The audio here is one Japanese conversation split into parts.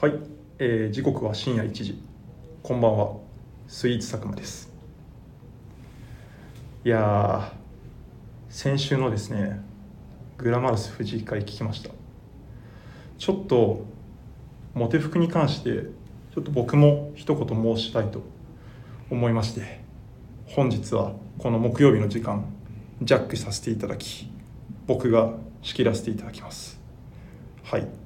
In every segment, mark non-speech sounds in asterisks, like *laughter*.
はい、えー時刻は深夜1時。こんばんは。スイーツ佐久間です。いや先週のですねグラマラス藤井会聞きました。ちょっとモテ服に関してちょっと僕も一言申したいと思いまして本日はこの木曜日の時間ジャックさせていただき僕が仕切らせていただきます。はい。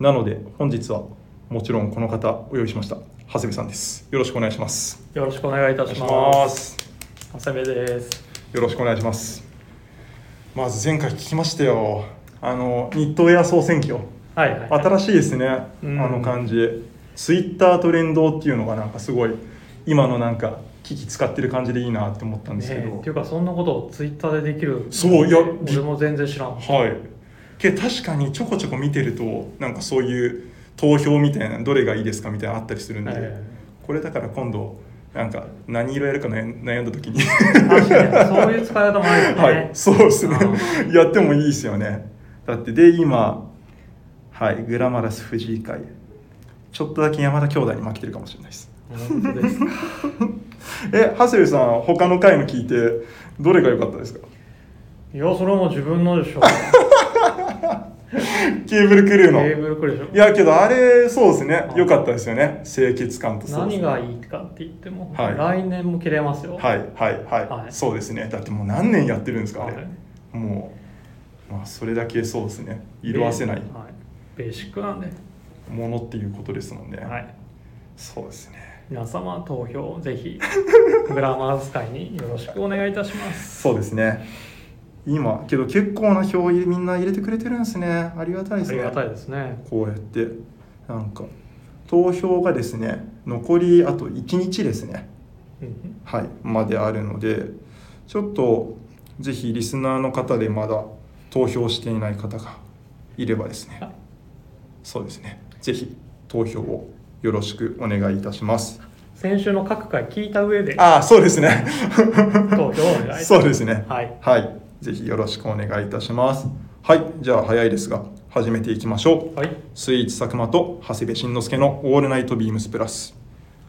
なので本日はもちろんこの方お呼びしました。長谷部さんです。よろしくお願いします。よろしくお願いいたしおます。す長谷部です。よろしくお願いします。まず前回聞きましたよ。あの日東エア総選挙。はいはい。新しいですね、うん。あの感じ。ツイッタートレンドっていうのがなんかすごい今のなんか機器使ってる感じでいいなって思ったんですけど、ねっていうかそんなことをツイッターでできる。そういや俺も全然知らん。はいけど確かにちょこちょこ見てるとなんかそういう投票みたいなどれがいいですかみたいなのあったりするんで、えこれだから今度なんか何色やるか悩悩んだ時に。そういう使い方もあるよね。はい。そうですね。うやってもいいですよね。だってで今はいグラマラス藤井会。ちょっとだけ山田兄弟に負けてるかもしれないです。本当ですか？*laughs* え長谷部さん他の回の聞いてどれが良かったですか？いやそれはもう自分のでしょ。*laughs* ケーブルクルーの。ケーブルクルでしょ？いやけどあれそうですね。うん良かったですよね。清潔感と何がいいかって言っても、はい。来年も切れますよ。はいはいはい、はい。そうですね。だってもう何年やってるんですかあれ、はい。もうまあそれだけそうですね。色あせない。はい。ベーシックなんで。ものっていうことですもんね、はい。そうですね。皆様投票ぜひグラマーズ会によろしくお願いいたします。*laughs* そうですね今けど結構な票入れみんな入れてくれてるんですね。ありがたいですね。ありがたいですね。こうやって。なんか投票がですね残りあと1日ですね。うんはい。まであるのでちょっとぜひリスナーの方でまだ投票していない方がいればですね。はいそうですね。ぜひ投票をよろしくお願いいたします。先週の各回聞いた上でああそうですね。投票をお願いします。*laughs* そうですね。はい。はいぜひよろしくお願いいたしますはいじゃあ早いですが始めていきましょうはい。スイーツ佐久間と長谷部慎之介のオールナイトビームスプラス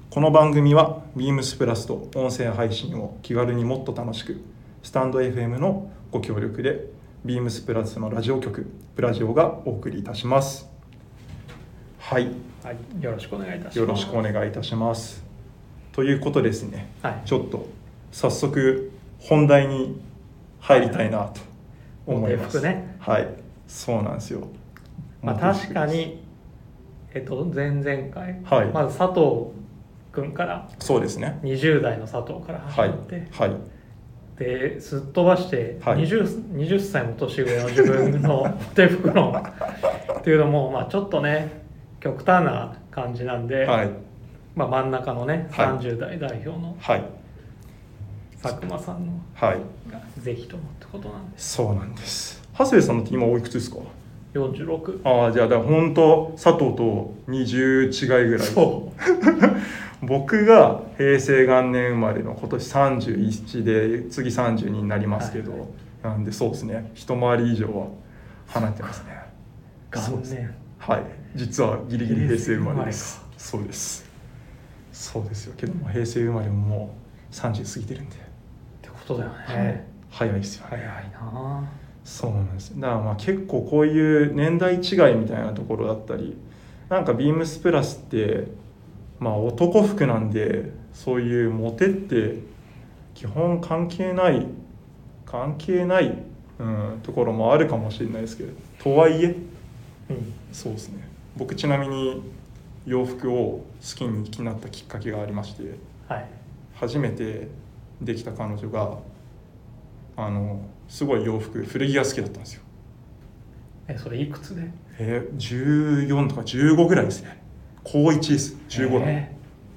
この番組はビームスプラスと音声配信を気軽にもっと楽しくスタンド FM のご協力でビームスプラスのラジオ局プラジオがお送りいたしますはいはい。よろしくお願いいたします。よろしくお願いいたしますということですねはい。ちょっと早速本題に入りたいなと思います。ね。はい。そうなんですよ。まあ確かにえっと前々回、はい。まず佐藤君からそうですね。20代の佐藤から始はいまって、はい。ですっ飛ばしてはい。20, 20歳も年上の自分のモテ服論っていうのも、まあ、ちょっとね極端な感じなんで、はい。まあ、真ん中のねはい。30代代表のはい佐久間さんのはい。がぜひともってことなんです。そうなんです。長谷部さんの今おいくつですか？46ああじゃあだから本当佐藤と20違いぐらい。そう。*laughs* 僕が平成元年生まれの今年31で次32になりますけど、はい。はいなんでそうですね。一回り以上は離れてますね。元年。はい。実はギリギリ平成生まれです。平そうです。そうですよ。けども平成生まれももう30過ぎてるんで、ことだよね、はい。早いですよ。ね早いな。そうなんです。だからまあ結構こういう年代違いみたいなところだったりなんかビームスプラスってまあ男服なんでそういうモテって基本関係ない関係ない、うん、ところもあるかもしれないですけどとはいえうん。そうですね。僕ちなみに洋服を好きになったきっかけがありましてはい。初めてできた彼女があのすごい洋服古着が好きだったんですよ。えそれいくつで？えー、14とか15ぐらいですね。高1です。15だ、えー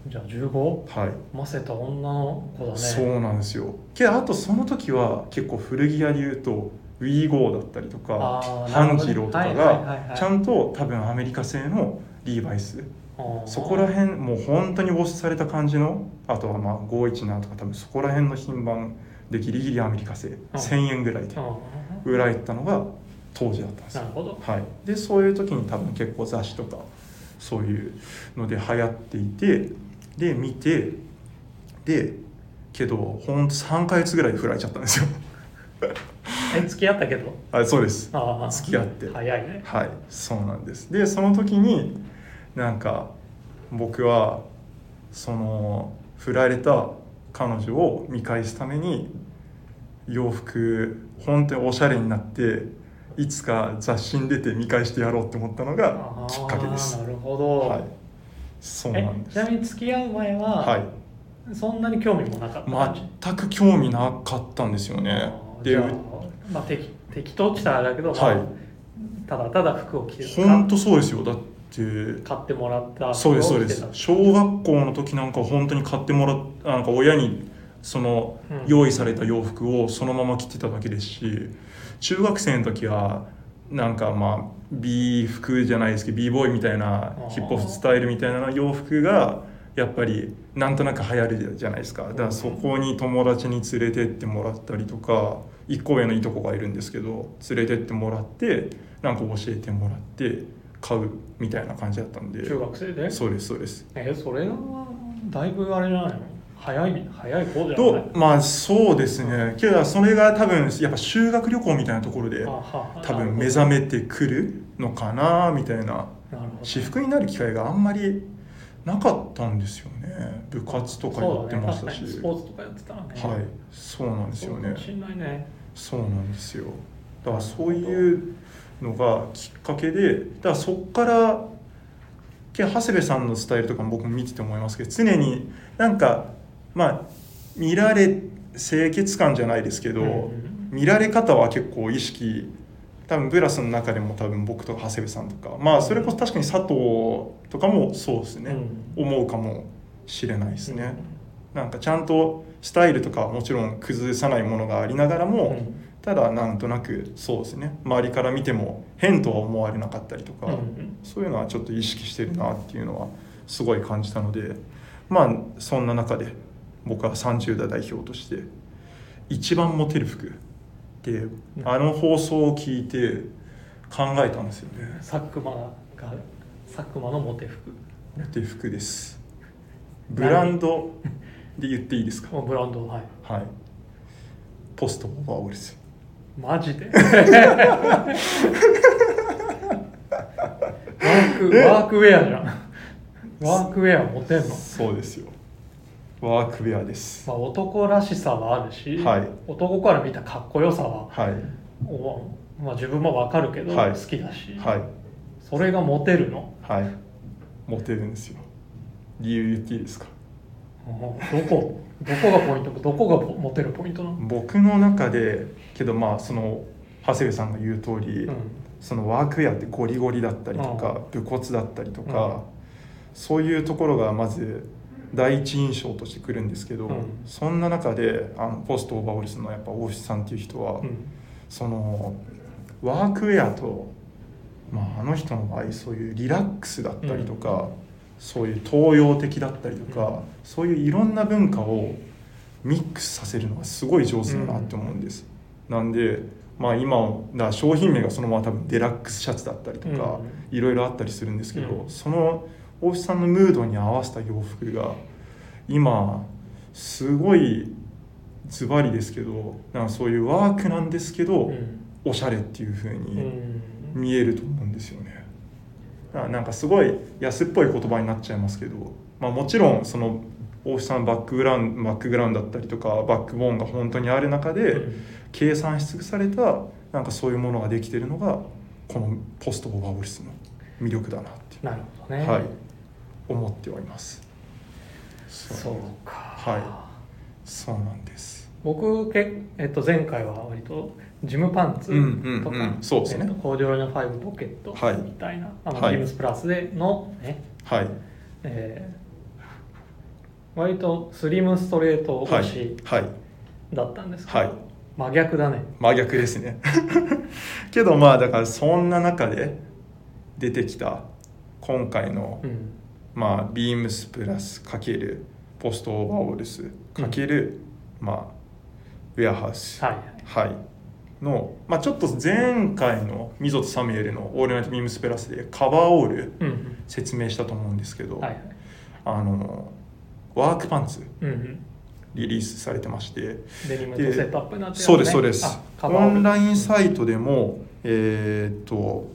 じゃあ 15? はい、ませた女の子だね。そうなんですよ。けどあとその時は結構古着屋で言うとウィーゴーだったりとかあーハンジローとかがちゃんと多分アメリカ製のリーバイスそこら辺もう本当にウォッシュされた感じのあとはまあ517とか多分そこら辺の品番でギリギリアメリカ製。1000円ぐらいであ売られてたのが当時だったんですよ。ーなるほど。はい、でそういう時に多分結構雑誌とかそういうので流行っていてで見てでけどほんと3ヶ月ぐらいで振られちゃったんですよ。え付き合ったけど？あそうです。付き合って。早いね。はい。そうなんです。でその時になんか僕はその振られた彼女を見返すために洋服本当におしゃれになっていつか雑誌に出て見返してやろうって思ったのがきっかけです。なるほど、はい。そうなえんです。ちなみに付き合う前は、はい。そんなに興味もなかった全く興味なかったんですよね。でまあ、適適当って言ったらあれだけど、まあはいただただ服を着てる本当そうですよ。だって買ってもらったそうですそうです。小学校の時なんか本当に買ってもらっなんか親にそのうん。用意された洋服をそのまま着てただけですし中学生の時はなんかまあ B 服じゃないですけど b ボーイみたいなー。ヒップホップスタイルみたいな洋服がやっぱりなんとなく流行るじゃないですか。だからそこに友達に連れてってもらったりとか1個上のいとこがいるんですけど連れてってもらってなんか教えてもらって買うみたいな感じだったんで。中学生で？そうですそうです。えそれはだいぶあれじゃないの？早い早い方じゃない？とまあそうですね。けどそれが多分やっぱ修学旅行みたいなところで多分目覚めてくるのかなみたいな私服になる機会があんまりなかったんですよね。部活とかやってましたし、そうだね。スポーツとかやってたらね。はい。そうなんですよね。そうなんですよ。だからそういうのがきっかけでだからそっからけ長谷部さんのスタイルとかも僕も見てて思いますけど常になんかまあ見られ清潔感じゃないですけど、うん見られ方は結構意識多分ブラスの中でも多分僕とか長谷部さんとかまあそれこそ確かに佐藤とかもそうですね、思うかもしれないですね、なんかちゃんとスタイルとかはもちろん崩さないものがありながらうん。も、ただなんとなくそうですね。周りから見ても変とは思われなかったりとか、うんそういうのはちょっと意識してるなっていうのはすごい感じたのでまあそんな中で僕は30代代表として一番モテる服ってあの放送を聞いて考えたんですよね。佐久間が佐久間のモテ服。モテ服です。ブランドで言っていいですか？ブランドはい。はい。ポストオーバーオールですマジで？*laughs* ワークワークウェアじゃん。ワークウェアモテんの、そうですよ。ワークウェアです。まあ、男らしさはあるし、はい。男から見たかっこよさは、はい。おまあ、自分もわかるけど、はい。好きだし、はい。それがモテるの？はい。モテるんですよ。理由言っていいですか？うんどこどこがポイントどこがモテるポイントなの、僕の中でけどまあその長谷部さんが言う通り、うん。そのワークウェアってゴリゴリだったりとか、武骨だったりとか、うん。そういうところがまず第一印象としてくるんですけど、うん。そんな中であのポストオーバーオールスのやっぱ大石さんっていう人は、うん。そのワークウェアと、まあ、あの人の場合そういうリラックスだったりとか、そういう東洋的だったりとか、うん。そういういろんな文化をミックスさせるのがすごい上手だなって思うんです。なんでまあ今だ商品名がそのまま多分デラックスシャツだったりとか、いろいろあったりするんですけど、うん。その大石さんのムードに合わせた洋服が今すごいズバリですけどなんかそういうワークなんですけど、うん。おしゃれっていう風うにん。見えると思うんですよね。なんかすごい安っぽい言葉になっちゃいますけど、まあ、もちろんその大石さんのバックグラウンドバックグラウンドだったりとかバックボーンが本当にある中で、うん。計算し尽くされたなんかそういうものができてるのがこのポストオーバーオールスの魅力だなって、なるほどね、はい、思っております。そうか。はい。そうなんです。僕け、えっと、前回は割とジムパンツうんうんとか、うんそうですね。えっとコーデュロイの5ポケットはい。みたいな、あのはい。ビームスプラスでのね、はい。えー割とスリムストレートはい推しはい。だったんですけど、はい。真逆だね。真逆ですね。*laughs* けどまあだからそんな中で出てきた今回の、うん。まあビームスプラスかけるポストオーバーオールスかける、まあウェアハウス。はい。はいの、まあ、ちょっと前回のミゾとサミュエルの「オールナイトビームスプラス」でカバーオールうん説明したと思うんですけど、はいはい。あのワークパンツうんうん。リリースされてましてデニムとセットアップになってるそうですそうです。オンラインサイトでもえーっと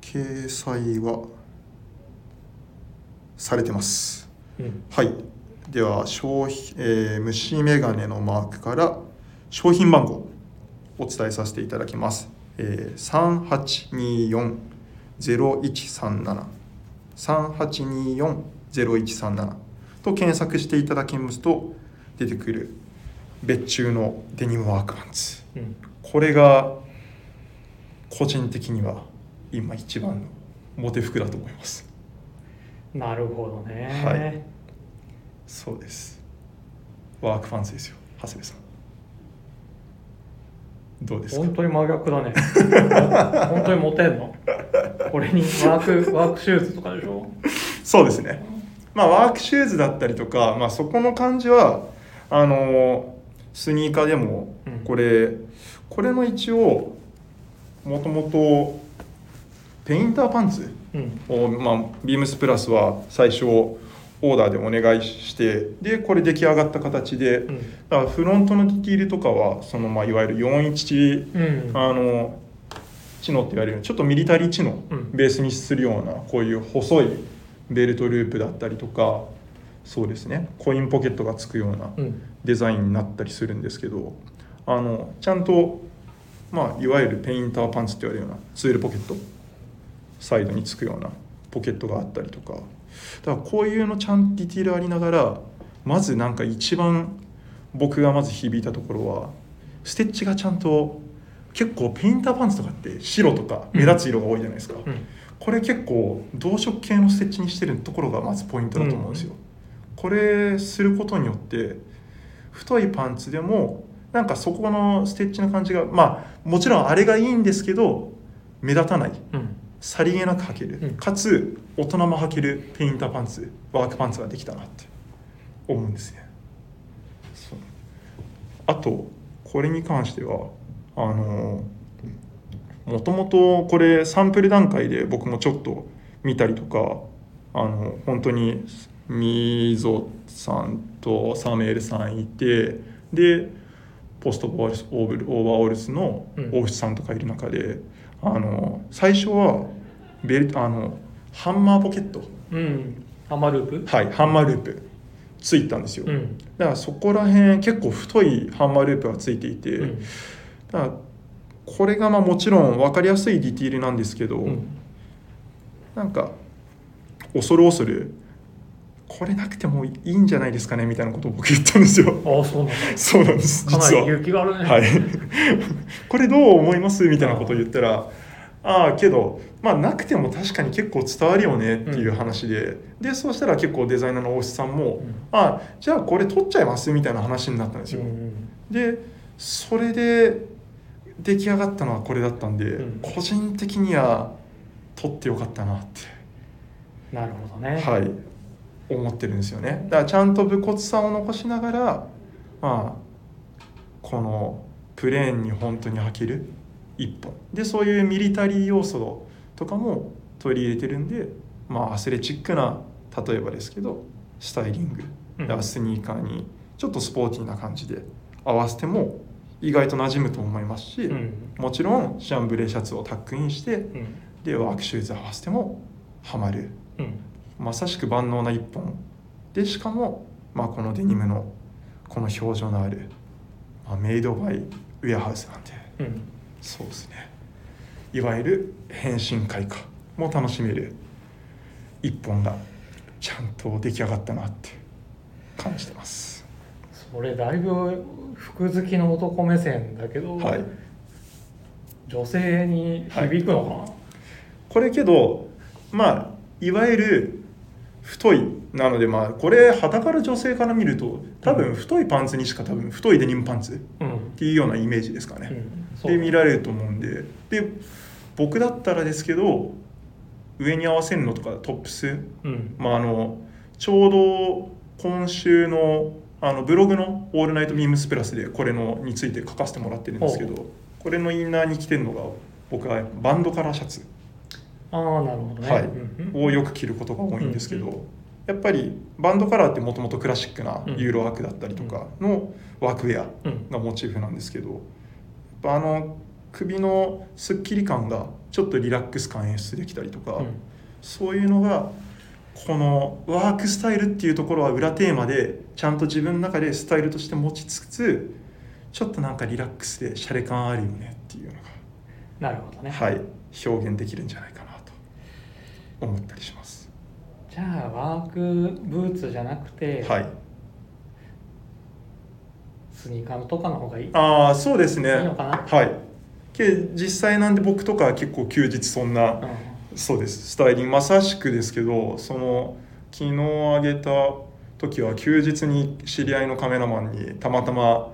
掲載はされてます。うん。はい。では商品、えー虫眼鏡のマークから商品番号お伝えさせていただきます、えー、3824-0137 3824-0137と検索していただきますと出てくる別注のデニムワークパンツ。うん。これが個人的には今一番のモテ服だと思います。なるほどね、はい。そうです。ワークパンツですよ。長谷部さんどうですか？本当に真逆だね。*laughs* 本当にモテんの？これにワーク *laughs* ワークシューズとかでしょ？そうですね。まあワークシューズだったりとか、まあ、そこの感じはあのスニーカーでもうん。これ、これの一応もともとペインターパンツうん。を、まあ、ビームスプラスは最初オーダーでお願いしてでこれ出来上がった形でうん。だからフロントのディティールとかはその、まあ、いわゆる41うん。あの知能って言われるちょっとミリタリー知能うん。ベースにするようなこういう細いベルトループだったりとかそうですね。コインポケットがつくようなうん。デザインになったりするんですけどあのちゃんと、まあ、いわゆるペインターパンツって言われるようなツールポケットサイドにつくようなポケットがあったりとかだからこういうのちゃんとディティールありながらまずなんか一番僕がまず響いたところはステッチがちゃんと結構ペインターパンツとかって白とか目立つ色が多いじゃないですか、うん。これ結構同色系のステッチにしてるところがまずポイントだと思うんですよ、これすることによって太いパンツでもなんかそこのステッチの感じがまあもちろんあれがいいんですけど目立たない。うんさりげなく履ける、うん。かつ大人も履けるペインターパンツワークパンツができたなって思うんですね。あとこれに関してはあのもともとこれサンプル段階で僕もちょっと見たりとかあの本当にミゾさんとサムエルさんいてでポストオーバーオールスのうん。大内さんとかいる中で、あの最初はベルトあのハンマーポケット。うん。ハンマーループ？はいハンマーループ。ついたんですよ、うん。だからそこら辺結構太いハンマーループがついていて、うん。だからこれがまあもちろん分かりやすいディティールなんですけど、うん。なんか恐る恐るこれなくてもいいんじゃないですかねみたいなことを僕言ったんですよ。ああそうなんだ。そうなんです。かなり実は勇気があるね。はい。これどう思いますみたいなことを言ったらああけどまあなくても確かに結構伝わるよねっていう話で、でそうしたら結構デザイナーの大石さんも、うん。あじゃあこれ取っちゃいますみたいな話になったんですよ、うんでそれで出来上がったのはこれだったんで、うん。個人的には取ってよかったなって、なるほどね。はい思ってるんですよね。だからちゃんと武骨さを残しながらまあこのプレーンに本当に履ける一本。でそういうミリタリー要素とかも取り入れてるんでまあアスレチックな例えばですけどスタイリング。うん。だからスニーカーにちょっとスポーティーな感じで合わせても意外と馴染むと思いますし、うん。もちろんシャンブレーシャツをタックインしてうん。でワークシューズ合わせてもハマる。うんまさしく万能な一本。でしかも、まあ、このデニムのこの表情のある、まあ、メイドバイウェアハウスなんでうん。そうですね。いわゆる変身開花も楽しめる一本がちゃんと出来上がったなって感じてます。それだいぶ服好きの男目線だけど、はい。女性に響くのかな、これけどまあいわゆる太い。なのでまあこれ旗から女性から見ると多分太いパンツにしか多分太いデニムパンツっうん。ていうようなイメージですかね、うん。そうで見られると思うんで。で僕だったらですけど上に合わせるのとかトップス。うん。まああのちょうど今週のあのブログの「オールナイトビームスプラス」でこれのについて書かせてもらってるんですけどこれのインナーに着てるのが僕はバンドカラーシャツああなるほどね、はい。うんうんをよく着ることが多いんですけど、うんやっぱりバンドカラーってもともとクラシックなうん。ユーロワークだったりとかのワークウェアうん。がモチーフなんですけどやっぱあの首のすっきり感がちょっとリラックス感演出できたりとか、うん。そういうのがこのワークスタイルっていうところは裏テーマでちゃんと自分の中でスタイルとして持ちつつちょっとなんかリラックスでシャレ感あるよねっていうのなるほどね、が、はい、表現できるんじゃないかな。と思ったりします。じゃあワークブーツじゃなくて、はい、スニーカーとかの方がいい？ああそうですね。いいのかな？はい。け実際なんで僕とかは結構休日そんなうん。そうです。スタイリングまさしくですけどその昨日あげた時は休日に知り合いのカメラマンにたまたま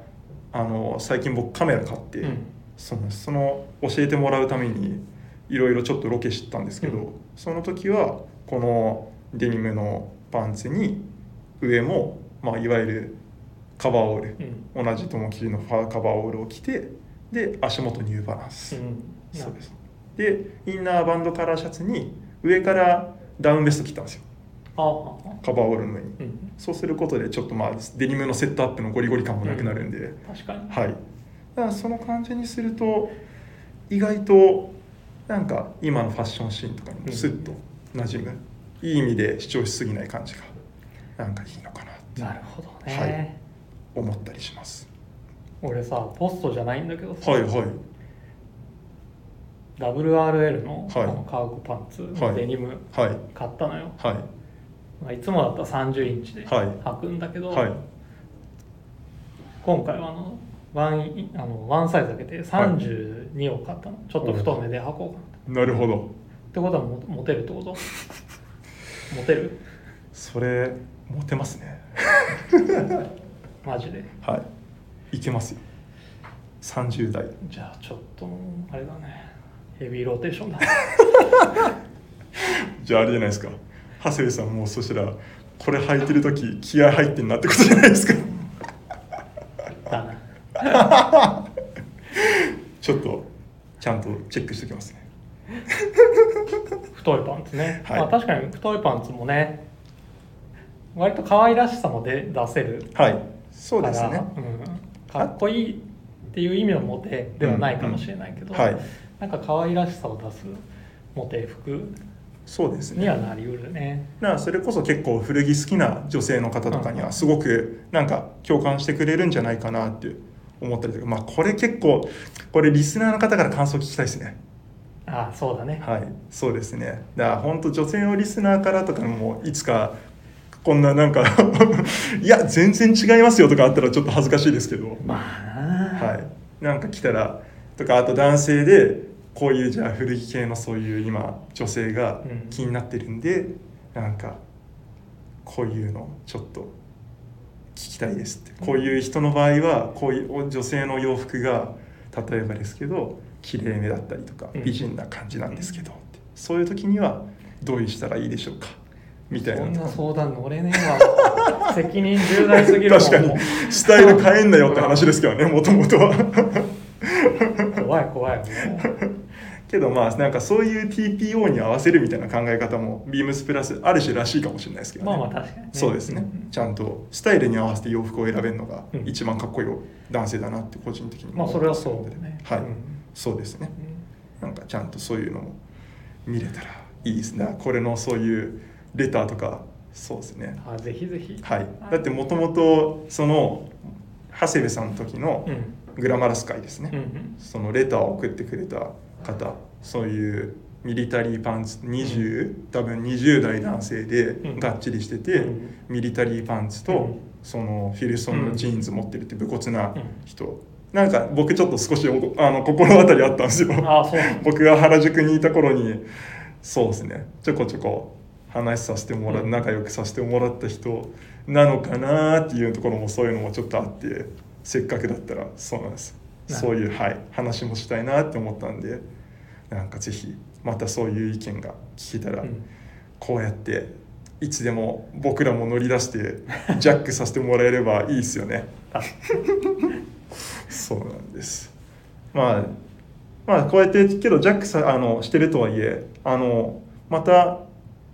あの最近僕カメラ買って、うん。そのその教えてもらうためにいろいろちょっとロケしてたんですけど、うん。その時はこのデニムのパンツに上も、まあ、いわゆるカバーオールうん。同じ友切のファーカバーオールを着てで足元ニューバランス、うん。そうです。でインナーバンドカラーシャツに上からダウンベスト着たんですよ。カバーオールの上に。うん。そうすることでちょっとまあデニムのセットアップのゴリゴリ感もなくなるんで、確かに。はい。だからその感じにすると意外となんか今のファッションシーンとかにもスッと馴染む、いい意味で主張しすぎない感じがなんかいいのかなって。なるほどね、はい。思ったりします。俺さポストじゃないんだけどさ、はいはい。WRL のはい。このカーゴパンツはい。のデニムはい。買ったのよ、はい。まあ、いつもだったら30インチではい。履くんだけど、はい。今回はあのワンイあのワンサイズ上げて32を買ったの、ちょっと太めで履こうかななるほど。ってことはもモテるってこと？*laughs* モテる？それモテますね。*laughs* マジで？はい。いけますよ。30代。じゃあちょっとあれだね。ヘビーローテーションだ。*laughs* じゃああれじゃないですか。長谷部さんもそしたらこれ履いてる時気合入ってんなってことじゃないですか *laughs* ちょっとちゃんとチェックしておきますね。*laughs* 太いパンツね、はい。まあ確かに太いパンツもね割と可愛らしさもで出せるはい。そうですね。うん、かっこいいっていう意味のモテではないかもしれないけど、はい。なんか可愛らしさを出すモテ服そうですね。にはなりうるね。だからそれこそ結構古着好きな女性の方とかにはすごくなんか共感してくれるんじゃないかなって思ったりとかまあこれ結構これリスナーの方から感想聞きたいですね。ああそうだね。はい。そうですね。だから本当女性のリスナーからとかもいつかこんななんか *laughs* いや全然違いますよとかあったらちょっと恥ずかしいですけど。まあな。はい。なんか来たらとかあと男性でこういうじゃあ古着系のそういう今女性がうん。気になってるんで、なんかこういうのちょっと聞きたいですって。こういう人の場合はこういう女性の洋服が例えばですけど綺麗めだったりとかうん。美人な感じなんですけどそういう時にはどうしたらいいでしょうか？みたいそなんとかな相談乗れねえわ。*laughs* 責任重大すぎるもん。確かに。スタイル変えんなよって話ですけどねもともとは。怖い怖いもうけどまあなんかそういう TPO に合わせるみたいな考え方もビームスプラスある種らしいかもしれないですけどね。まあまあ確かにね。そうですね、うんちゃんとスタイルに合わせて洋服を選べるのがうん。一番かっこいい男性だなって個人的にまあそれはそうね。はい、うんそうですね。うん。なんかちゃんとそういうのも見れたらいいですね。これのそういうレターとかそうですね。あぜひぜひ。はい。だってもともとその長谷部さんの時のうん。グラマラス会ですね、うんうん。そのレターを送ってくれた方そういうミリタリーパンツ20、多分20代男性でうん。がっちりしてて、うん。ミリタリーパンツと、うん。そのフィルソンのジーンズ持ってるって武骨なうん。人、なんか僕ちょっと少しおあの心当たりあったんですよ。*laughs* 僕が原宿にいた頃にそうですね。ちょこちょこ話させてもらう、うん。仲良くさせてもらった人なのかなっていうところもそういうのもちょっとあってせっかくだったらそうなんですそういう、はい、話もしたいなって思ったんでなんかぜひまたそういう意見が聞けたら、うん。こうやっていつでも僕らも乗り出してジャックさせてもらえればいいですよね。あ *laughs* そうなんです。まあまあこうやってけどジャックさあのしてるとはいえあのまた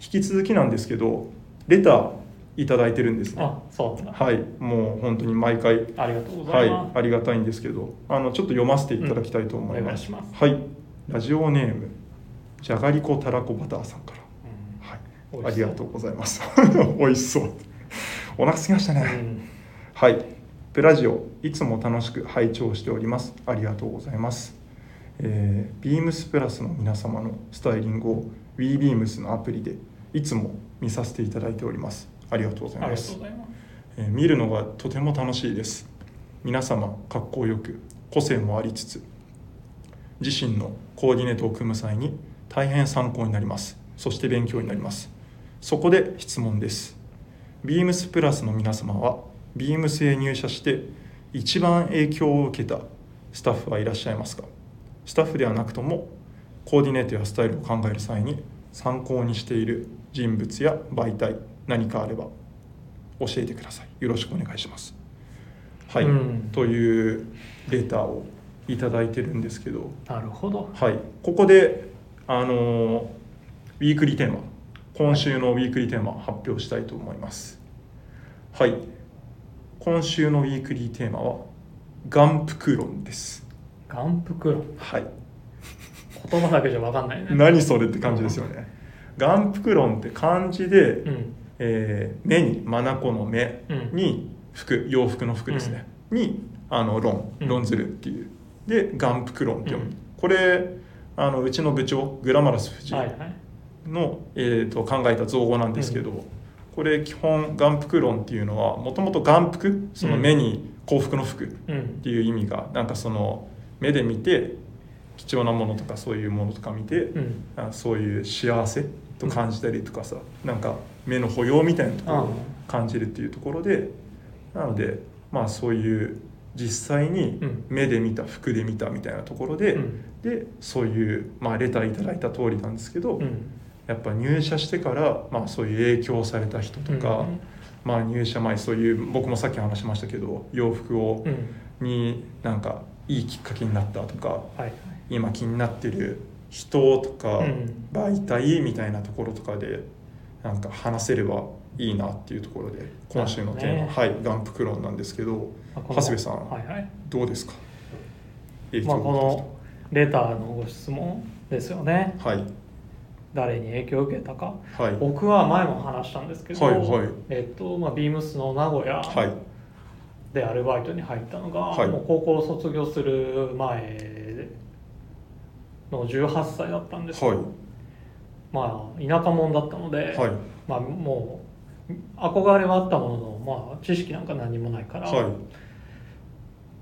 引き続きなんですけどレターいただいてるんですね。あそうなんだ。はい。もう本当に毎回。ありがとうござはいいます、ありがたいんですけどあのちょっと読ませていただきたいと思います,、うん。お願いします。はい。ラジオネームじゃがりこたらこバターさんから。うん。はい。ありがとうございます。*laughs* 美味しそう。お腹すきましたね、うん。はい。プラジオ、いつも楽しく拝聴しております。ありがとうございます。えー、ビームスプラスの皆様のスタイリングを WeBeams のアプリでいつも見させていただいております。ありがとうございます。えー見るのがとても楽しいです。皆様、格好よく、個性もありつつ、自身のコーディネートを組む際に大変参考になります。そして勉強になります。そこで質問です。ビームスプラスの皆様は、ビームスへ入社して一番影響を受けたスタッフはいらっしゃいますか？スタッフではなくとも、コーディネートやスタイルを考える際に参考にしている人物や媒体、何かあれば教えてください。よろしくお願いします。はい、うん。というレターをいただいてるんですけど、なるほど。はい、ここであのーウィークリーテーマ今週のウィークリーテーマ発表したいと思います。はい。今週のウィークリーテーマは眼福論です。眼福論はい。言葉だけじゃ分かんないね。何それって感じですよね。眼福論って漢字で、うんえー目に眼の目うん。に服洋服の服ですね、にあの論。うん。論ずるっていう。で眼福論って読む、うん。これあのうちの部長グラマラス藤井はいはい。の、えー、と考えた造語なんですけど、これ基本眼福論っていうのはもともと眼福その目に幸福の福っうんていう意味が、なんかその目で見て貴重なものとかそういうものとか見て、うん。あそういう幸せと感じたりとかさ、なんか目の保養みたいなところを感じるっていうところでなのでまあそういう実際にうん。目で見た服で見たみたいなところで、うん。でそういう、まあ、レターいただいた通りなんですけど、うん。やっぱ入社してから、まあ、そういう影響された人とか、うん。まあ、入社前そういう僕もさっき話しましたけど洋服をうん。になんかいいきっかけになったとかはいはい。今気になってる人とかうん。媒体みたいなところとかでなんか話せればいいなっていうところで今週のテーマ、なるほどはい眼福論なんですけど長谷部さんはいはい。どうですか？影まあ、このレターのご質問ですよね。はい。誰に影響を受けたか。はい。僕は前も話したんですけど、はいはい。えっとまあ、ビームスの名古屋はい。でアルバイトに入ったのが、はい。もう高校を卒業する前の18歳だったんです。よはい。まあ田舎者だったので、はい。まあ、もう憧れはあったものの、まあ、知識なんか何もないから、はい。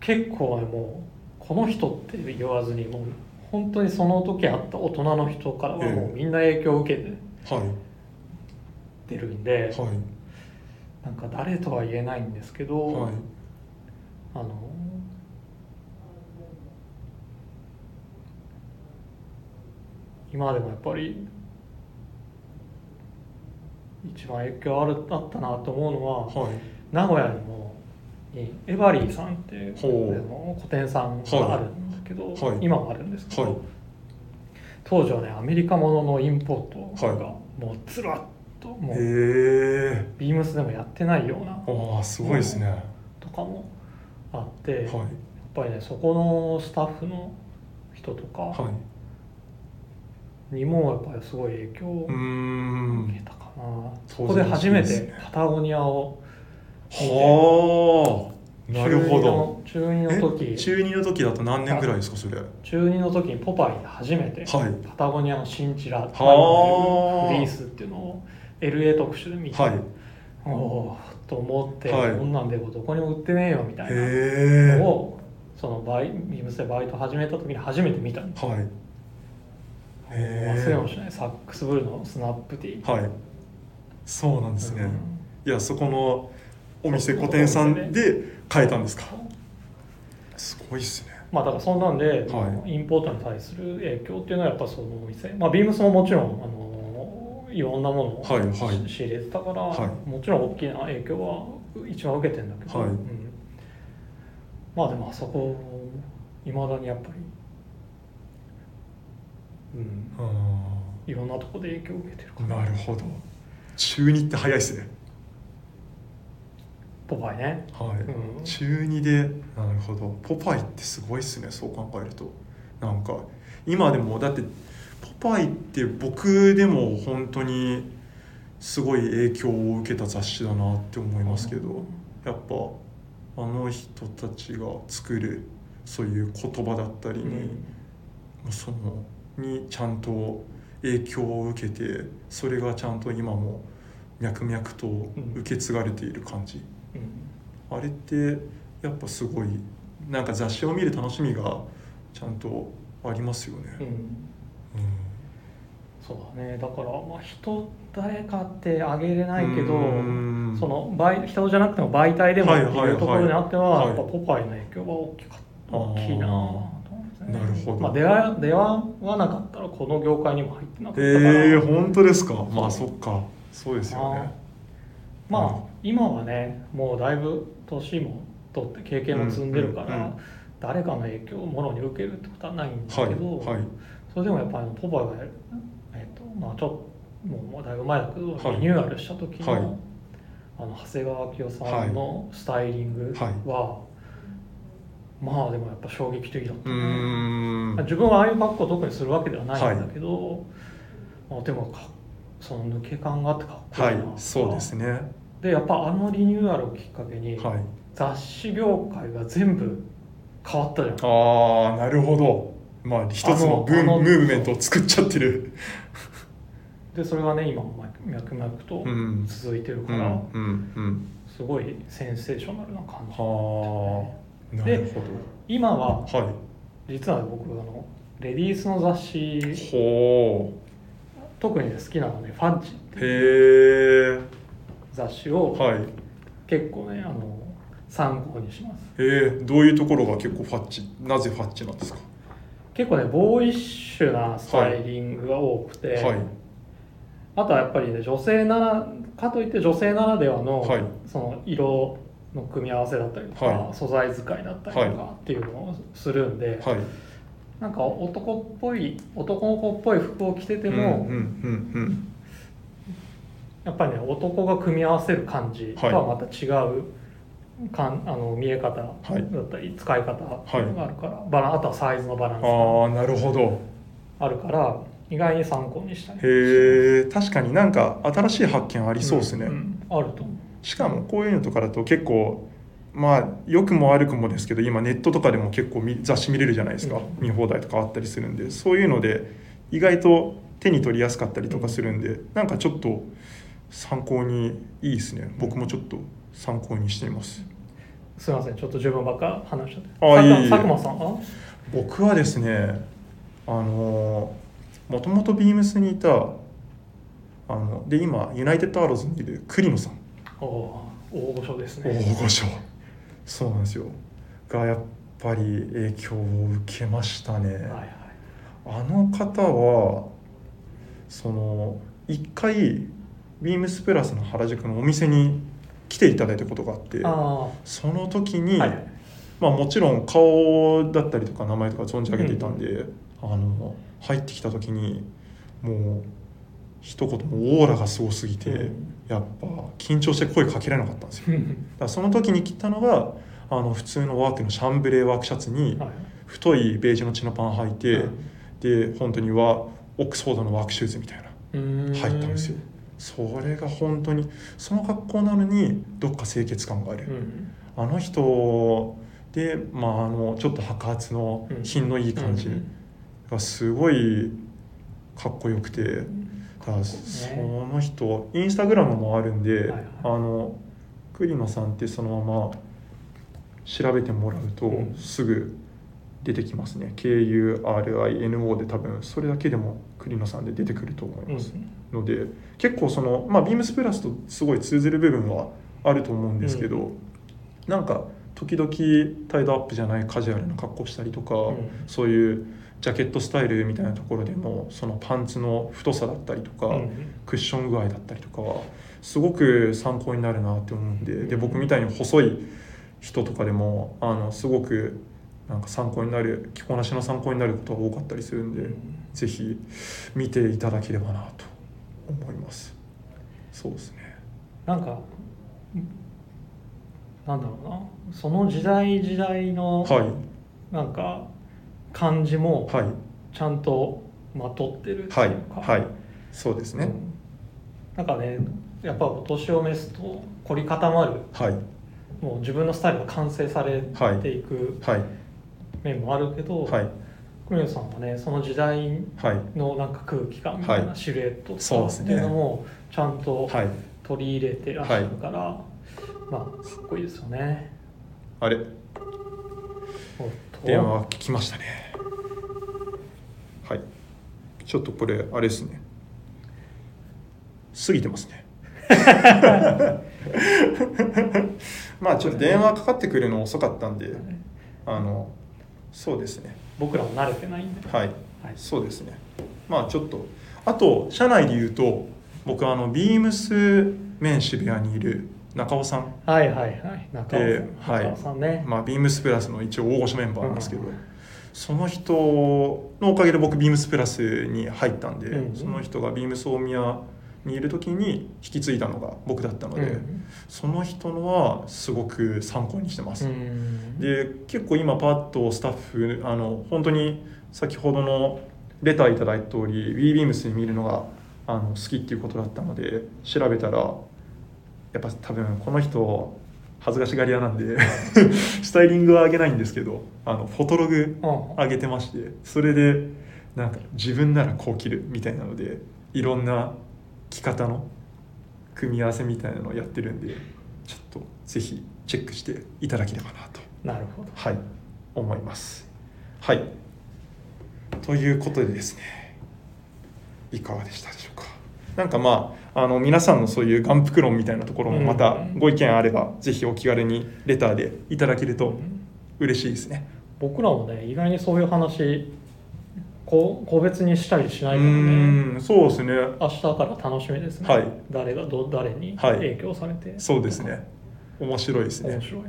結構ねもうこの人って言わずにもう本当にその時あった大人の人からはもえ。えうみんな影響を受けてはい。てるんで、はい。なんか誰とは言えないんですけど、はい。あの今でもやっぱり一番影響あるあったなと思うのは、はい。名古屋にもにエバリーさんっていうほう。あの個展さんがあるんですけど、はい。今もあるんですけど、はい。当時はねアメリカもののインポートがはもうずらっともへうえビームスでもやってないようなああすごいですね。はとかもあって、やっいぱりねそこのスタッフの人とかはいにもやっぱりすごい影響を受けたかな、そこで初めてパタゴニアをはあ。なるほど。中2の中2の時。え？中二の時だと何年ぐらいですかそれ。は中2の時にポパイで初めてい。パタゴニアのシンチラはあ。フリースっていうのを LA 特集で見て、はい。おおーと思って、はい。こんなんでどこにも売ってねえよみたいなのをそのバイビームスでバイト始めた時に初めて見たんですはい。へ忘れもしえないサックスブルーのスナップティー、はい。そうなんですね、うん。いやそこのお店個店さんで買えたんですか？すごいっすね。まあだからそんなんで、はい。インポートに対する影響っていうのはやっぱそのお店まあビームスももちろんあのいろんなものをはいはい。仕入れてたから、はい。もちろん大きな影響は一番受けてんだけど、はい。うん。まあでもあそこいまだにやっぱりうん、あいろんなとこで影響を受けてるかーら。なるほど。中2って早いですね。ポパイね。はい、うん。中2で。なるほど。ポパイってすごいっすねそう考えると。なんか今でもだってポパイって僕でも本当にすごい影響を受けた雑誌だなって思いますけどやっぱあの人たちが作るそういう言葉だったりに、もうそのにちゃんと影響を受けてそれがちゃんと今も脈々と受け継がれている感じ、うん。あれってやっぱすごいなんか雑誌を見る楽しみがちゃんとありますよね。うん。うん。そうだね。だから、まあ、人誰かってあげれないけどうん。その媒人じゃなくても媒体でもってはいうところにあっては、はいやっぱポパイの影響は大きかった。大きいなね。なるほど。まあ、出会い出会わなかったらこの業界にも入ってなかったえから、ー、本当ですか？まあそっか。そうですよね。まあ今はねもうだいぶ年も取って経験も積んでるから、うんうんうん。誰かの影響をものに受けるってことはないんだはいけど、はいそれでもやっぱりポパイが、えっとまあ、ちょっともうもうだいぶ前だけど、はい。リニューアルした時の,、はい。あの長谷川明夫さんのスタイリングは、まあでもやっぱ衝撃的だったね。ん自分はああいう格好を特にするわけではないんだけど、まあ、でもかその抜け感があってかっこいはいいなそうですね。はでやっぱあのリニューアルをきっかけに、い。雑誌業界が全部変わったじゃんああなるほど。まあ一つのムーブメントを作っちゃってる。*laughs* でそれがね今も脈々とうん続いてるうんから、うんうん。すごいセンセーショナルな感じはあなるほ今はど。はい。実は僕あのレディースの雑誌ほ特にね好きなのね「ファッジ」ってう。いうへえ。雑誌をはい。結構ねあの参考にしますえー、どういうところが結構ファッチなぜファッチなんですか？結構ねボーイッシュなスタイリングが多くて、はいあとはやっぱりね女性ならかといって女性ならではの,、はいその色の組み合わせだったりとか、はい。素材使いだったりとかっていうのをするんで、はい。なんか男っぽい男の子っぽい服を着てても、やっぱりね男が組み合わせる感じとはまた違う、かんあの見え方だったり使い方があるから、バランあとはサイズのバランスうんああなるほど。があるから意外に参考にしたりへえ確かになんか新しい発見ありそうですね、んんあると思うしかもこういうのとかだと結構まあ良くも悪くもですけど今ネットとかでも結構見雑誌見れるじゃないですか、うん。見放題とかあったりするんでそういうので意外と手に取りやすかったりとかするんで、なんかちょっと参考にいいですね。僕もちょっと参考にしています。すいません。ちょっと自分ばっか話しちゃって。あいえいえ。佐久間さんは僕はですねあのもともとビームスにいたあので今ユナイテッドアローズにいる栗野さん。お大御所です大ね御所。そうなんですよ。がやっぱり影響を受けましたね、はいはい。あの方はその一回ビームスプラスの原宿のお店に来ていただいたことがあってあその時あに、はい。はいまあ、もちろん顔だったりとか名前とか存じ上げていたんで、あの入ってきた時にもう一言もオーラがすごすぎて、うんやっぱ緊張して声かけられなかったんですよ。だその時に着たのがあの普通のワークのシャンブレーワークシャツにはい太いベージュのチノパン履いて、で本当にはオックスフォードのワークシューズみたいなうん。入ったんですよ。それが本当にその格好なのにどっか清潔感がある、うん。あの人で、まあ、あのちょっと白髪のうん。品のいい感じうん。がすごいかっこよくて、だかその人インスタグラムもあるんで、はいはい。あの栗野さんってそのまま調べてもらうとうん。すぐ出てきますね、KURINO で多分それだけでも栗野さんで出てくると思います、ので結構そのまあビームスプラスとすごい通ずる部分はあると思うんですけど、なんか時々タイドアップじゃないカジュアルな格好したりとか、うん。そういうジャケットスタイルみたいなところでもそのパンツの太さだったりとか、うんクッション具合だったりとかはすごく参考になるなって思うんでで僕みたいに細い人とかでもあのすごくなんか参考になる着こなしの参考になることが多かったりするんで、うん、ぜひ見ていただければなと思います。そうですね。なんかなんだろうな。その時代時代の、はい、なんか感じもちゃんとまとってるっていうか、はい、はい、そうですね、うん、なんかねやっぱお年を召すと凝り固まる、はい、もう自分のスタイルが完成されていく、はい、面もあるけど、はい、久米さんはねその時代のなんか空気感みたいなシルエットっていうのもちゃんと取り入れてらっしゃるから、まあかっこいいですよね。あれ。電話来ましたねはい。ちょっとこれあれですね。過ぎてますね。*laughs* まあちょっと電話かかってくるの遅かったんで、あのそうですね。僕らも慣れてないんで。はい、はい、そうですね。まあちょっとあと社内で言うと僕あのビームスメン渋谷にいる中尾さん。はいはいはい。中尾さん。ね、はい、まあ、ビームスプラスの一応大御所メンバーなんですけど、うん、その人のおかげで僕ビームスプラスに入ったんで、うん、その人がビームス大宮にいる時に引き継いだのが僕だったので、うん、その人のはすごく参考にしてます。で結構今パッとスタッフあの本当に先ほどのレターいただいた通り WeBeams に見るのがあの好きっていうことだったので調べたらやっぱ多分この人恥ずかしがり屋なんで *laughs* スタイリングは上げないんですけどあのフォトログ上げてましてそれでなんか自分ならこう着るみたいなのでいろんな着方の組み合わせみたいなのをやってるんでちょっとぜひチェックしていただければなと。なるほど。はい。思います。はい。ということでですねいかがでしたでしょうか？なんかまああの皆さんのそういう眼福論みたいなところもまたご意見あれば、ぜひお気軽にレターでいただけると嬉しいですね。僕らもね意外にそういう話こ個別にしたりしないからね。そうですね。明日から楽しみですね、はい、誰がど誰に影響されて、はい、そうですね。面白いですね。面白い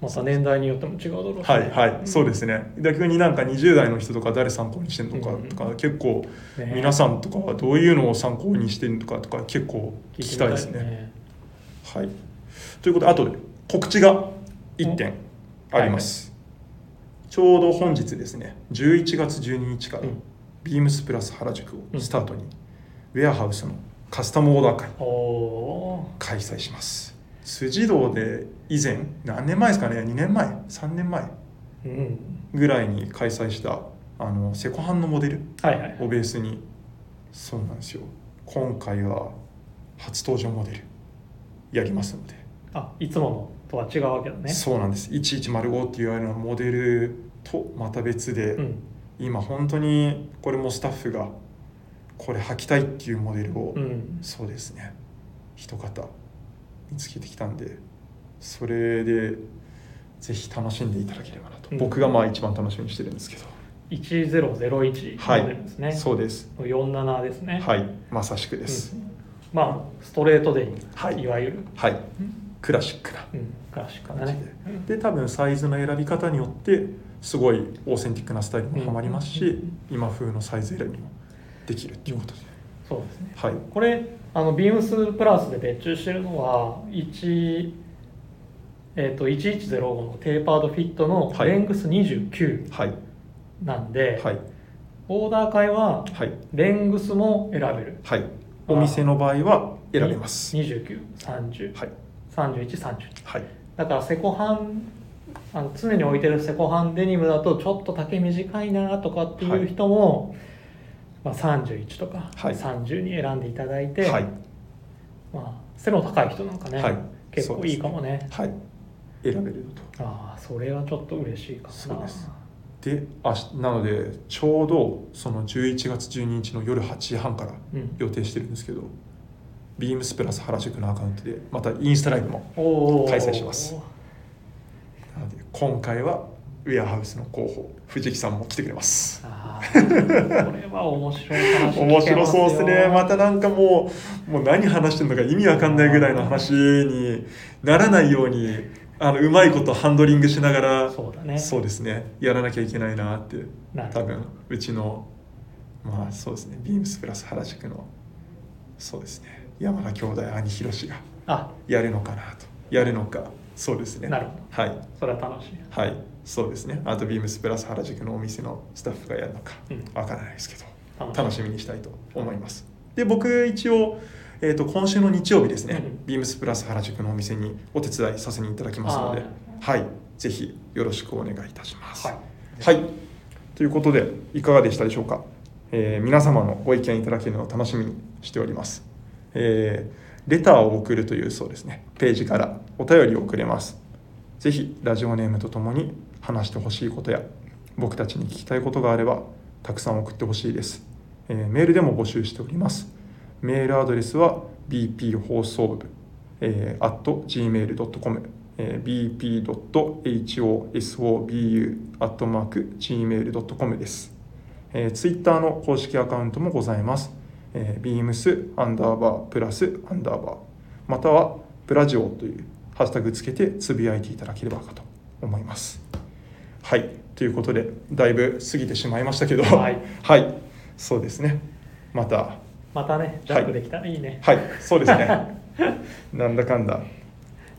また年代によっても違うだろうし、ね、はいはい、うん、そうですね。逆になんか20代の人とか誰参考にしてるのかとか、うん、結構皆さんとかはどういうのを参考にしてるのかとか結構聞きたいですね。ね。はい。ということであとで告知が1点あります、はい、ちょうど本日ですね11月12日から、ビームスプラス原宿をスタートに、ウェアハウスのカスタムオーダー会開催します辻堂で以前何年前ですかね？2年前？3年前？ぐらいに開催したあのセコハンのモデルをベースに、そうなんですよ。今回は初登場モデルやりますので。あいつものとは違うわけだね。そうなんです。1105っていうあのモデルとまた別で、うん、今本当にこれもスタッフがこれ履きたいっていうモデルを、うん、そうですね。一方見つけてきたんでそれでぜひ楽しんでいただければなと、うん、僕がまあ一番楽しみにしてるんですけど。1001モデルですね、はい、そうです。47ですね。はい。まさしくです、うん、まあストレートではい、いわゆる。はい、クラシックな、うん、クラシックなね。で。多分サイズの選び方によってすごいオーセンティックなスタイルもはまりますし、今風のサイズ選びもできるっていうことで、そうですね、はい、これあのビームスプラスで別注してるのは1えーと、1105のテーパードフィットのレングス29なんで、はい、オーダー会はレングスも選べる、はい、お店の場合は選べます。2930、はい、3130、はい、だからセコハンあの常に置いてるセコハンデニムだとちょっと丈短いなとかっていう人も、はいまあ、31とか30に選んでいただいて、はい、まあ、背の高い人なんかね、はい、結構いいかもね、はい、選べると。ああそれはちょっと嬉しいかもなであなのでちょうどその11月12日の夜8時半から予定してるんですけど、うん、ビームスプラス原宿のアカウントでまたインスタライブも開催します。なので今回はウェアハウスの候補藤木さんも来てくれます。これは面白い話面白そうですね。またなんかもうもう何話してるのか意味わかんないぐらいの話にならないようにあのうまいことハンドリングしながらそうだね。そうですね。やらなきゃいけないなって多分うちのまあそうですね。ビームスプラス原宿のそうですね。山田兄弟兄ひろしがやるのかなと。やるのかそうですね。なるほど。はい。それは楽しいはい。そうですね。あとビームスプラス原宿のお店のスタッフがやるのかわからないですけど、楽しみ。にしたいと思います。で僕一応えーと、今週の日曜日ですね、うん、ビームスプラス原宿のお店にお手伝いさせにいただきますので、はい、ぜひよろしくお願いいたします。はい、はい、ということでいかがでしたでしょうか、えー、皆様のご意見いただけるのを楽しみにしております。えー、レターを送るというそうですね。ページからお便りを送れます。ぜひラジオネームとともに話してほしいことや僕たちに聞きたいことがあればたくさん送ってほしいです、えー、メールでも募集しております。メールアドレスは bp 放送部、えー、at gmail.com、えー、bp.hosobu アットマーク gmail.com です、えー、ツイッターの公式アカウントもございます、えー、beams アンダーバープラスアンダーバーまたはプラジオというハッシュタグつけてつぶやいていただければかと思います。はい。ということでだいぶ過ぎてしまいましたけど。はい、*laughs* はい、そうですね。また。またねジャンプできた。らいいね。はい、はい、そうですね。*laughs* なんだかんだ。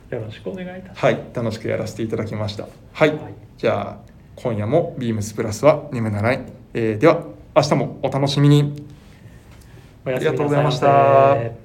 よろしくお願いいたします。はい。楽しくやらせていただきました。はい、はい、じゃあ今夜もビームスプラスは眠らない、えー、では明日もお楽しみにありがとうございました。